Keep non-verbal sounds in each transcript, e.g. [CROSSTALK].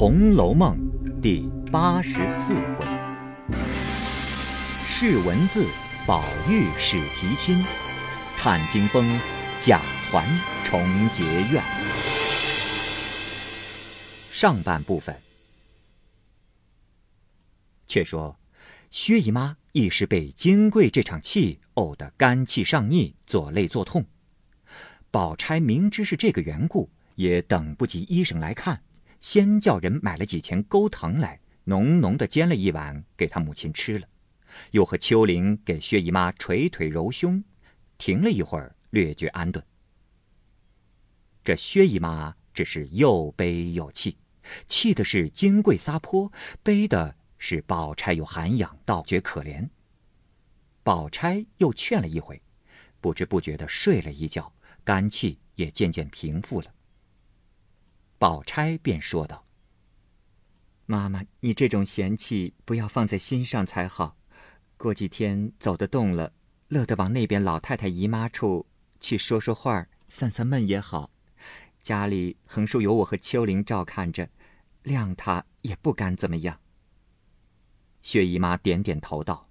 红楼梦》第八十四回：试文字，宝玉始提亲；探惊风，贾环重结怨。上半部分，却说薛姨妈一时被金桂这场气呕得肝气上逆，左肋作痛。宝钗明知是这个缘故，也等不及医生来看。先叫人买了几钱钩糖来，浓浓的煎了一碗给他母亲吃了，又和秋玲给薛姨妈捶腿揉胸，停了一会儿，略觉安顿。这薛姨妈只是又悲又气，气的是金桂撒泼，悲的是宝钗有涵养，倒觉可怜。宝钗又劝了一回，不知不觉的睡了一觉，肝气也渐渐平复了。宝钗便说道：“妈妈，你这种嫌弃不要放在心上才好。过几天走得动了，乐得往那边老太太姨妈处去说说话、散散闷也好。家里横竖有我和秋玲照看着，谅他也不敢怎么样。”薛姨妈点点头道：“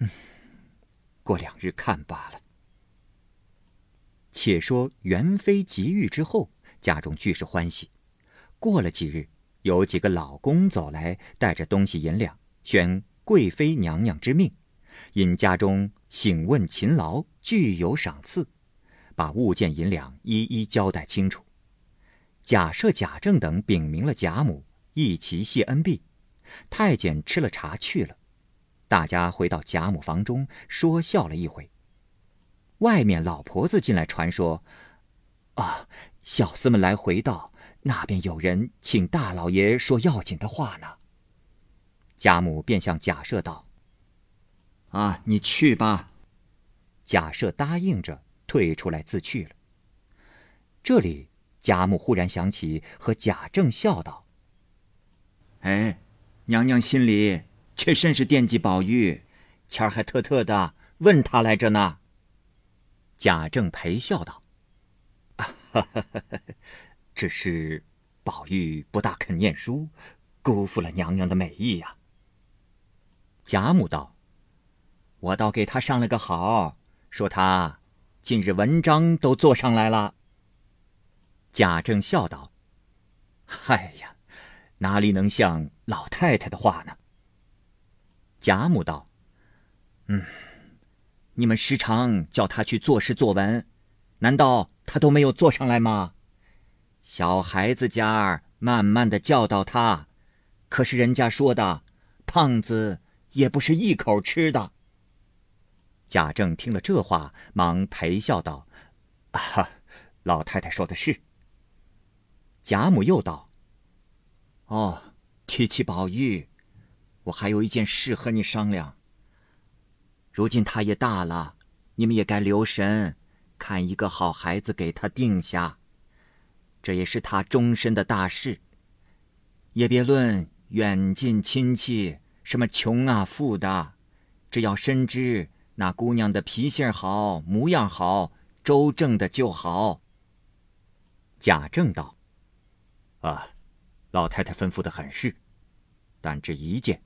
嗯，过两日看罢了。”且说元妃及愈之后。家中俱是欢喜。过了几日，有几个老公走来，带着东西银两，宣贵妃娘娘之命，因家中醒问勤劳，具有赏赐，把物件银两一一交代清楚。贾赦、贾政等禀明了贾母，一齐谢恩毕。太监吃了茶去了，大家回到贾母房中说笑了一回。外面老婆子进来传说：“啊。”小厮们来回道：“那边有人请大老爷说要紧的话呢。”贾母便向贾赦道：“啊，你去吧。”贾赦答应着，退出来自去了。这里贾母忽然想起，和贾政笑道：“哎，娘娘心里却甚是惦记宝玉，前儿还特特的问他来着呢。”贾政陪笑道。哈哈，只是宝玉不大肯念书，辜负了娘娘的美意呀。贾母道：“我倒给他上了个好，说他近日文章都做上来了。”贾政笑道：“嗨呀，哪里能像老太太的话呢？”贾母道：“嗯，你们时常叫他去作诗作文，难道？”他都没有坐上来吗？小孩子家儿慢慢的教导他，可是人家说的，胖子也不是一口吃的。贾政听了这话，忙陪笑道：“啊，老太太说的是。”贾母又道：“哦，提起宝玉，我还有一件事和你商量。如今他也大了，你们也该留神。”看一个好孩子给他定下，这也是他终身的大事。也别论远近亲戚，什么穷啊富的，只要深知那姑娘的脾性好、模样好、周正的就好。贾政道：“啊，老太太吩咐的很是，但这一件，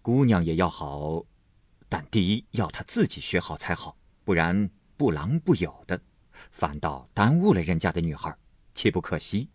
姑娘也要好，但第一要她自己学好才好，不然。”不郎不友的，反倒耽误了人家的女孩，岂不可惜？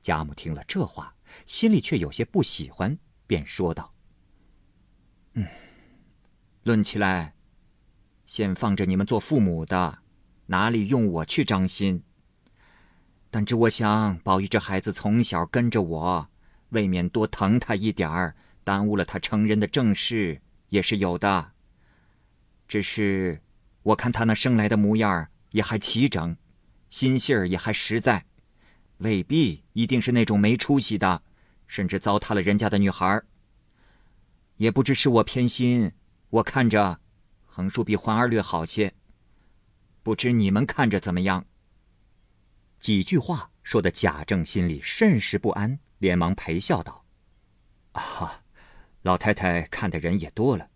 贾母听了这话，心里却有些不喜欢，便说道：“嗯，论起来，先放着你们做父母的，哪里用我去张心？但只我想，宝玉这孩子从小跟着我，未免多疼他一点儿，耽误了他成人的正事，也是有的。只是……”我看他那生来的模样也还齐整，心性儿也还实在，未必一定是那种没出息的，甚至糟蹋了人家的女孩也不知是我偏心，我看着横竖比环儿略好些，不知你们看着怎么样？几句话说的贾政心里甚是不安，连忙陪笑道：“啊，老太太看的人也多了，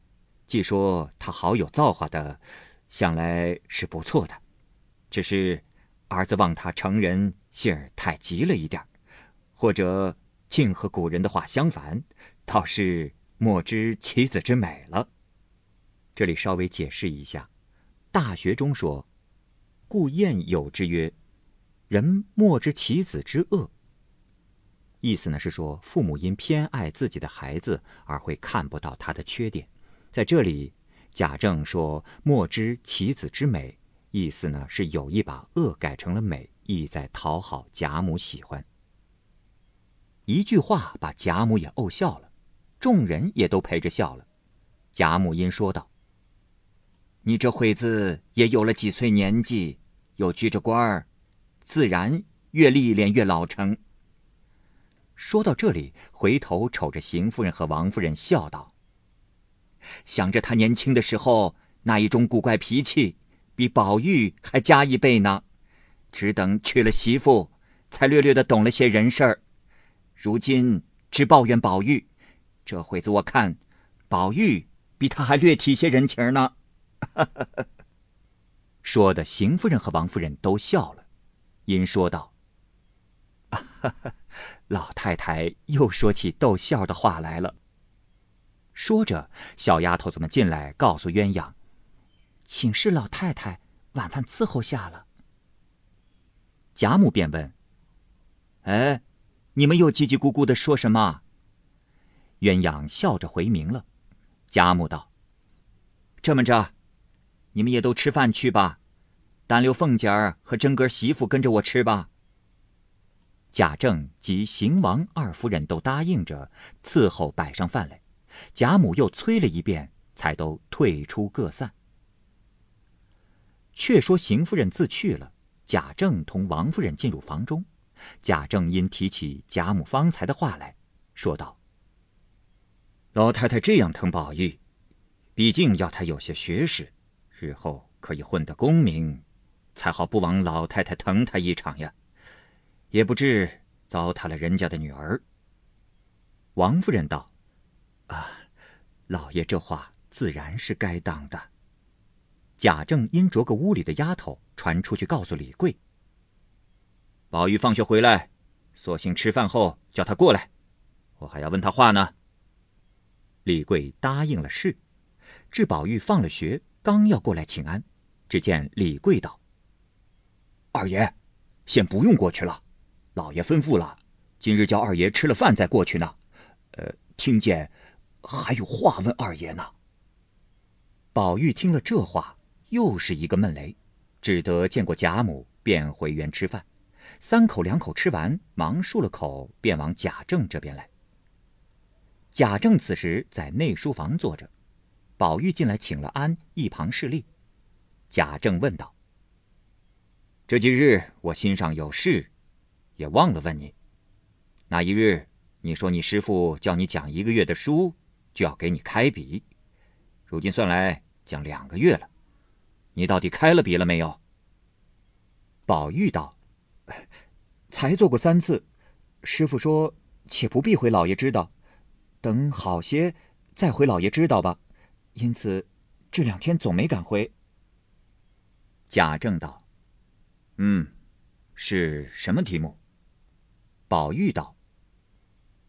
既说他好有造化的。”想来是不错的，只是儿子望他成人性儿太急了一点或者竟和古人的话相反，倒是莫知其子之美了。这里稍微解释一下，《大学》中说：“故谚有之曰，人莫知其子之恶。”意思呢是说，父母因偏爱自己的孩子而会看不到他的缺点。在这里，贾政说“莫知其子之美”，意思呢是有意把恶改成了美，意在讨好贾母喜欢。一句话把贾母也怄笑了，众人也都陪着笑了。贾母因说道：“你这会子也有了几岁年纪，又居着官儿，自然越历练越老成。”说到这里，回头瞅着邢夫人和王夫人，笑道：“想着他年轻的时候那一种古怪脾气，比宝玉还加一倍呢。只等娶了媳妇，才略略的懂了些人事儿。”如今只抱怨宝玉，这会子我看，宝玉比他还略体些人情呢。[LAUGHS] 说的邢夫人和王夫人都笑了，因说道：“ [LAUGHS] 老太太又说起逗笑的话来了。”说着，小丫头子们进来告诉鸳鸯：“请示老太太，晚饭伺候下了。”贾母便问：“哎？”你们又叽叽咕咕的说什么？鸳鸯笑着回明了。贾母道：“这么着，你们也都吃饭去吧，单留凤姐儿和真哥媳妇跟着我吃吧。”贾政及邢王二夫人都答应着伺候摆上饭来。贾母又催了一遍，才都退出各散。却说邢夫人自去了，贾政同王夫人进入房中。贾政因提起贾母方才的话来，说道：“老太太这样疼宝玉，毕竟要他有些学识，日后可以混得功名，才好不枉老太太疼他一场呀，也不至糟蹋了人家的女儿。”王夫人道：“啊，老爷这话自然是该当的。”贾政因着个屋里的丫头传出去告诉李贵。宝玉放学回来，索性吃饭后叫他过来，我还要问他话呢。李贵答应了事，至宝玉放了学，刚要过来请安，只见李贵道：“二爷，先不用过去了，老爷吩咐了，今日叫二爷吃了饭再过去呢。呃，听见还有话问二爷呢。”宝玉听了这话，又是一个闷雷，只得见过贾母，便回园吃饭。三口两口吃完，忙漱了口，便往贾政这边来。贾政此时在内书房坐着，宝玉进来请了安，一旁侍立。贾政问道：“这几日我心上有事，也忘了问你。那一日你说你师傅叫你讲一个月的书，就要给你开笔，如今算来将两个月了，你到底开了笔了没有？”宝玉道。才做过三次，师傅说：“且不必回老爷知道，等好些再回老爷知道吧。”因此这两天总没敢回。贾政道：“嗯，是什么题目？”宝玉道：“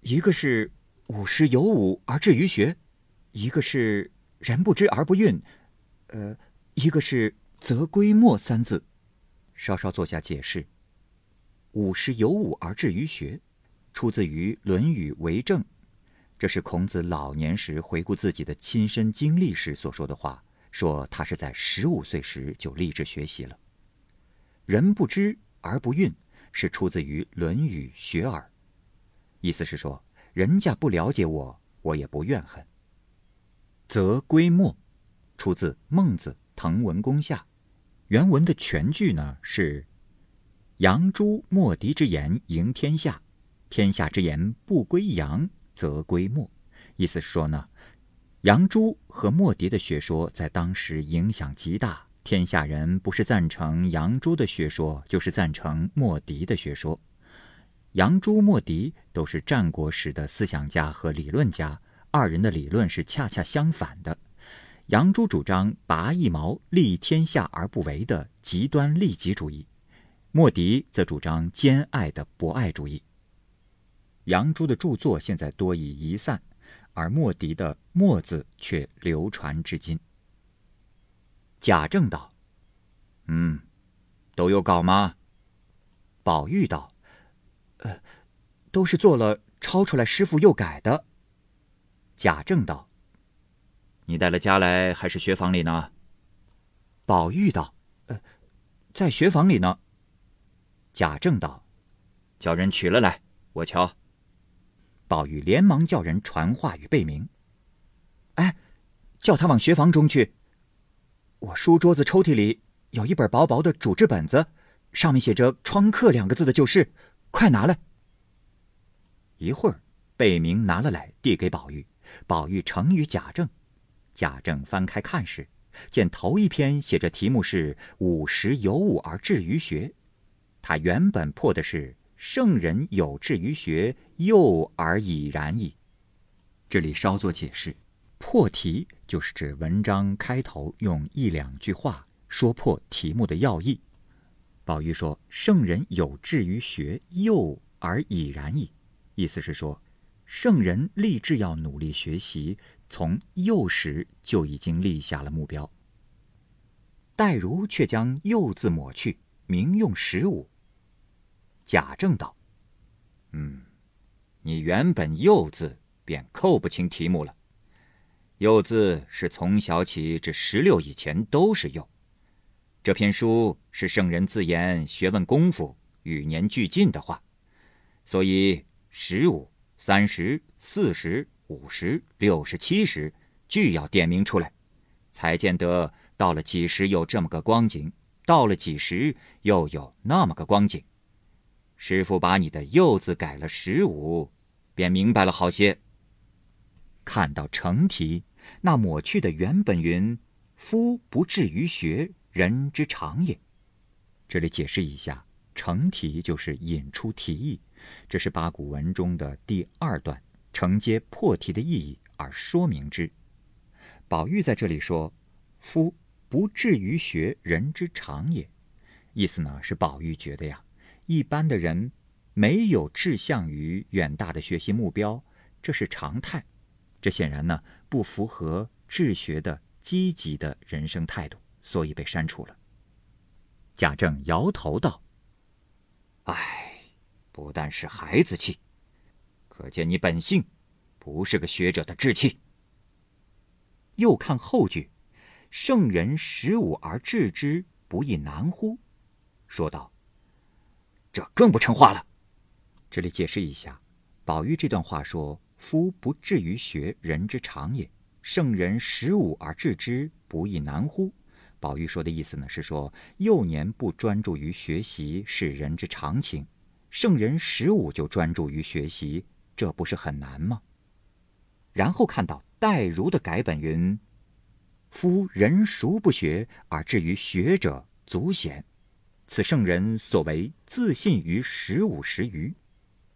一个是五十有五而志于学，一个是人不知而不愠，呃，一个是则归末三字。”稍稍做下解释。五十有五而志于学，出自于《论语为政》，这是孔子老年时回顾自己的亲身经历时所说的话。说他是在十五岁时就立志学习了。人不知而不愠，是出自于《论语学而》，意思是说人家不了解我，我也不怨恨。则归末，出自《孟子·滕文公下》，原文的全句呢是。杨朱莫迪之言赢天下，天下之言不归杨，则归莫。意思是说呢，杨朱和莫迪的学说在当时影响极大，天下人不是赞成杨朱的学说，就是赞成莫迪的学说。杨朱、莫迪都是战国时的思想家和理论家，二人的理论是恰恰相反的。杨朱主张拔一毛利天下而不为的极端利己主义。莫迪则主张兼爱的博爱主义。杨朱的著作现在多已遗散，而墨翟的“墨”字却流传至今。贾政道：“嗯，都有稿吗？”宝玉道：“呃，都是做了抄出来，师傅又改的。”贾政道：“你带了家来，还是学房里呢？”宝玉道：“呃，在学房里呢。”贾政道：“叫人取了来，我瞧。”宝玉连忙叫人传话与贝明：“哎，叫他往学房中去。我书桌子抽屉里有一本薄薄的主制本子，上面写着‘窗客’两个字的，就是，快拿来。”一会儿，贝明拿了来，递给宝玉。宝玉呈与贾政。贾政翻开看时，见头一篇写着题目是“五十有五而志于学”，他原本破的是。圣人有志于学，幼而已然矣。这里稍作解释，破题就是指文章开头用一两句话说破题目的要义。宝玉说：“圣人有志于学，幼而已然矣。”意思是说，圣人立志要努力学习，从幼时就已经立下了目标。黛如却将“幼”字抹去，明用“十五”。贾政道：“嗯，你原本‘幼’字便扣不清题目了。‘幼’字是从小起至十六以前都是‘幼’。这篇书是圣人自言学问功夫与年俱进的话，所以十五、三十、四十、五十、六十、七十，俱要点明出来，才见得到了几时有这么个光景，到了几时又有那么个光景。”师傅把你的“幼”字改了十五，便明白了好些。看到成题，那抹去的原本云：“夫不至于学，人之常也。”这里解释一下，成题就是引出题意，这是八股文中的第二段，承接破题的意义而说明之。宝玉在这里说：“夫不至于学，人之常也。”意思呢是宝玉觉得呀。一般的人没有志向于远大的学习目标，这是常态。这显然呢不符合治学的积极的人生态度，所以被删除了。贾政摇头道：“唉，不但是孩子气，可见你本性不是个学者的志气。”又看后句：“圣人十五而治之，不亦难乎？”说道。这更不成话了。这里解释一下，宝玉这段话说：“夫不至于学，人之常也。圣人十五而治之，不亦难乎？”宝玉说的意思呢，是说幼年不专注于学习是人之常情，圣人十五就专注于学习，这不是很难吗？然后看到戴如的改本云：“夫人孰不学而至于学者，足贤。”此圣人所为自信于十五十余，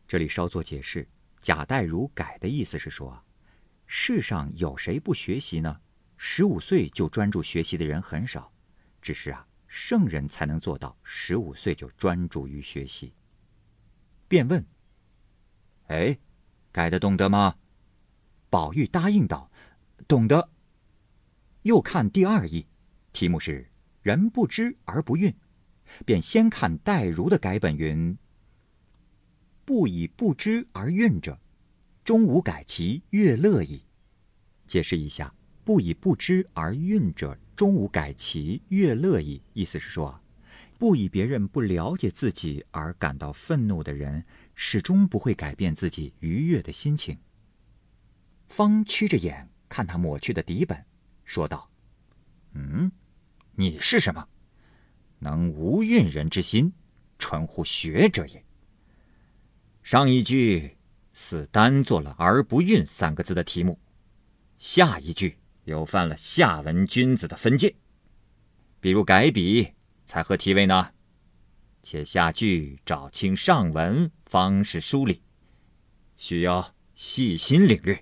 这里稍作解释。贾代儒改的意思是说，世上有谁不学习呢？十五岁就专注学习的人很少，只是啊，圣人才能做到十五岁就专注于学习。便问：“哎，改的懂得吗？”宝玉答应道：“懂得。”又看第二义，题目是“人不知而不愠”。便先看戴如的改本云：“不以不知而愠者，终无改其乐乐矣。”解释一下，“不以不知而愠者，终无改其乐乐矣。”意思是说，不以别人不了解自己而感到愤怒的人，始终不会改变自己愉悦的心情。方屈着眼看他抹去的底本，说道：“嗯，你是什么？”能无运人之心，纯乎学者也。上一句似单做了“而不运”三个字的题目，下一句又犯了下文君子的分界。比如改笔才合题位呢，且下句找清上文方是梳理，需要细心领略。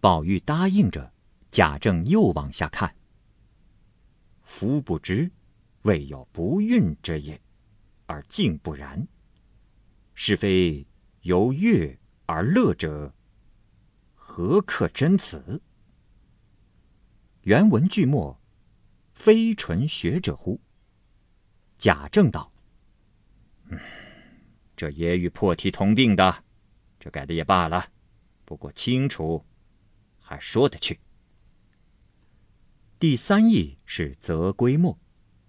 宝玉答应着，贾政又往下看。夫不知。未有不孕之也，而竟不然。是非由乐而乐者，何克真辞？原文句末，非纯学者乎？贾政道：“嗯，这也与破题同病的，这改的也罢了，不过清楚，还说得去。”第三义是则归末。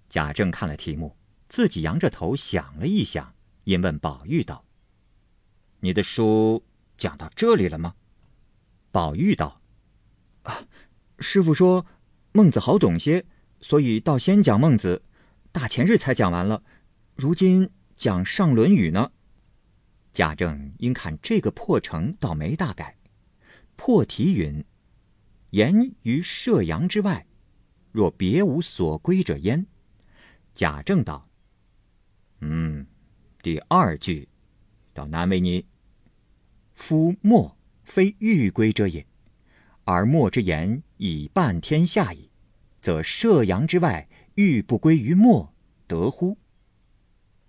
贾政看了题目，自己扬着头想了一想，因问宝玉道。你的书讲到这里了吗？宝玉道：“啊，师傅说孟子好懂些，所以倒先讲孟子。大前日才讲完了，如今讲上《论语》呢。”贾政因看这个破成，倒没大改。破题云：“言于射阳之外，若别无所归者焉。”贾政道：“嗯，第二句倒难为你。”夫莫非欲归者也，而墨之言以半天下矣，则射阳之外，欲不归于墨，得乎？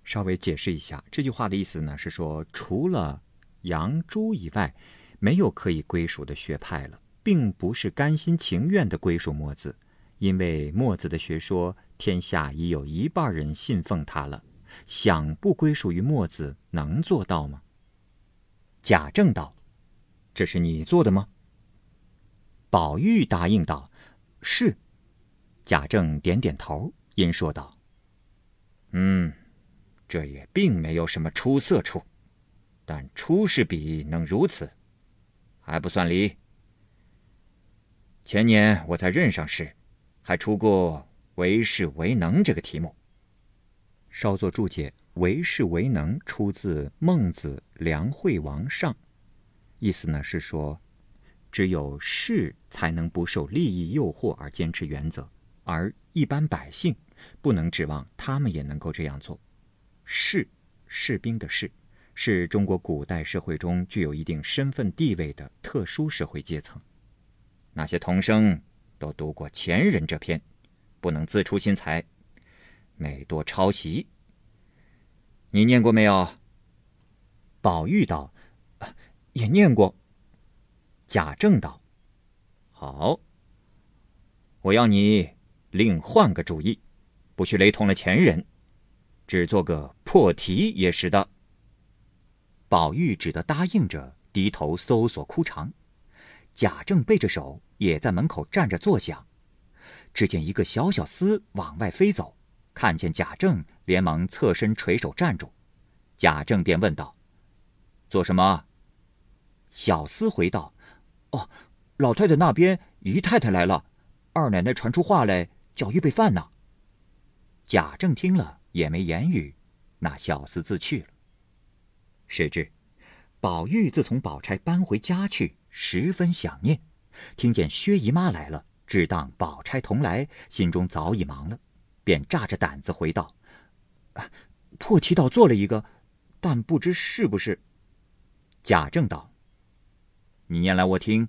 稍微解释一下这句话的意思呢，是说除了杨朱以外，没有可以归属的学派了，并不是甘心情愿的归属墨子，因为墨子的学说，天下已有一半人信奉他了，想不归属于墨子，能做到吗？贾政道：“这是你做的吗？”宝玉答应道：“是。”贾政点点头，因说道：“嗯，这也并没有什么出色处，但出世笔能如此，还不算离。前年我在任上时，还出过‘为士为能’这个题目。稍作注解。”为士为能，出自《孟子·梁惠王上》，意思呢是说，只有士才能不受利益诱惑而坚持原则，而一般百姓不能指望他们也能够这样做。士，士兵的士，是中国古代社会中具有一定身份地位的特殊社会阶层。那些童生都读过前人这篇，不能自出心裁，每多抄袭。你念过没有？宝玉道：“也念过。”贾政道：“好，我要你另换个主意，不许雷同了前人，只做个破题也是的。”宝玉只得答应着，低头搜索枯肠。贾政背着手也在门口站着坐想。只见一个小小厮往外飞走。看见贾政，连忙侧身垂手站住。贾政便问道：“做什么？”小厮回道：“哦，老太太那边姨太太来了，二奶奶传出话来，叫预备饭呢。”贾政听了也没言语，那小厮自去了。谁知宝玉自从宝钗搬回家去，十分想念，听见薛姨妈来了，只当宝钗同来，心中早已忙了。便炸着胆子回道：“啊破题倒做了一个，但不知是不是。”贾政道：“你念来我听。”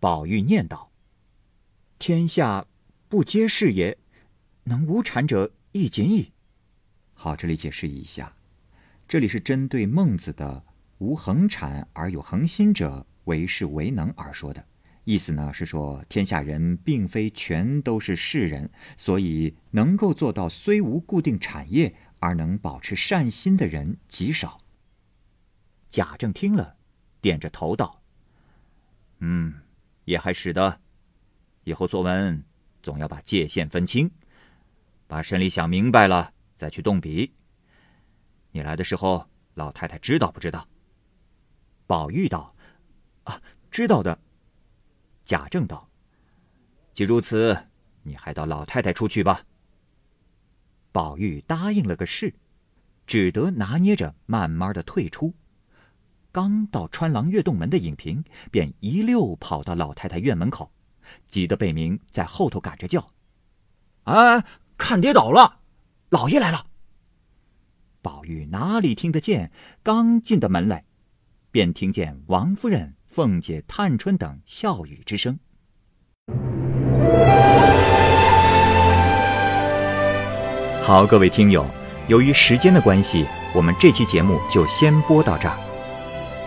宝玉念道：“天下不皆是也，能无产者亦仅矣。”好，这里解释一下，这里是针对孟子的“无恒产而有恒心者，为士为能”而说的。意思呢是说，天下人并非全都是士人，所以能够做到虽无固定产业而能保持善心的人极少。贾政听了，点着头道：“嗯，也还使得。以后作文总要把界限分清，把审理想明白了再去动笔。你来的时候，老太太知道不知道？”宝玉道：“啊，知道的。”贾政道：“既如此，你还到老太太处去吧。”宝玉答应了个是，只得拿捏着慢慢的退出。刚到穿廊月洞门的影屏，便一溜跑到老太太院门口，急得贝明在后头赶着叫：“哎，看跌倒了，老爷来了！”宝玉哪里听得见？刚进的门来，便听见王夫人。凤姐、探春等笑语之声。好，各位听友，由于时间的关系，我们这期节目就先播到这儿。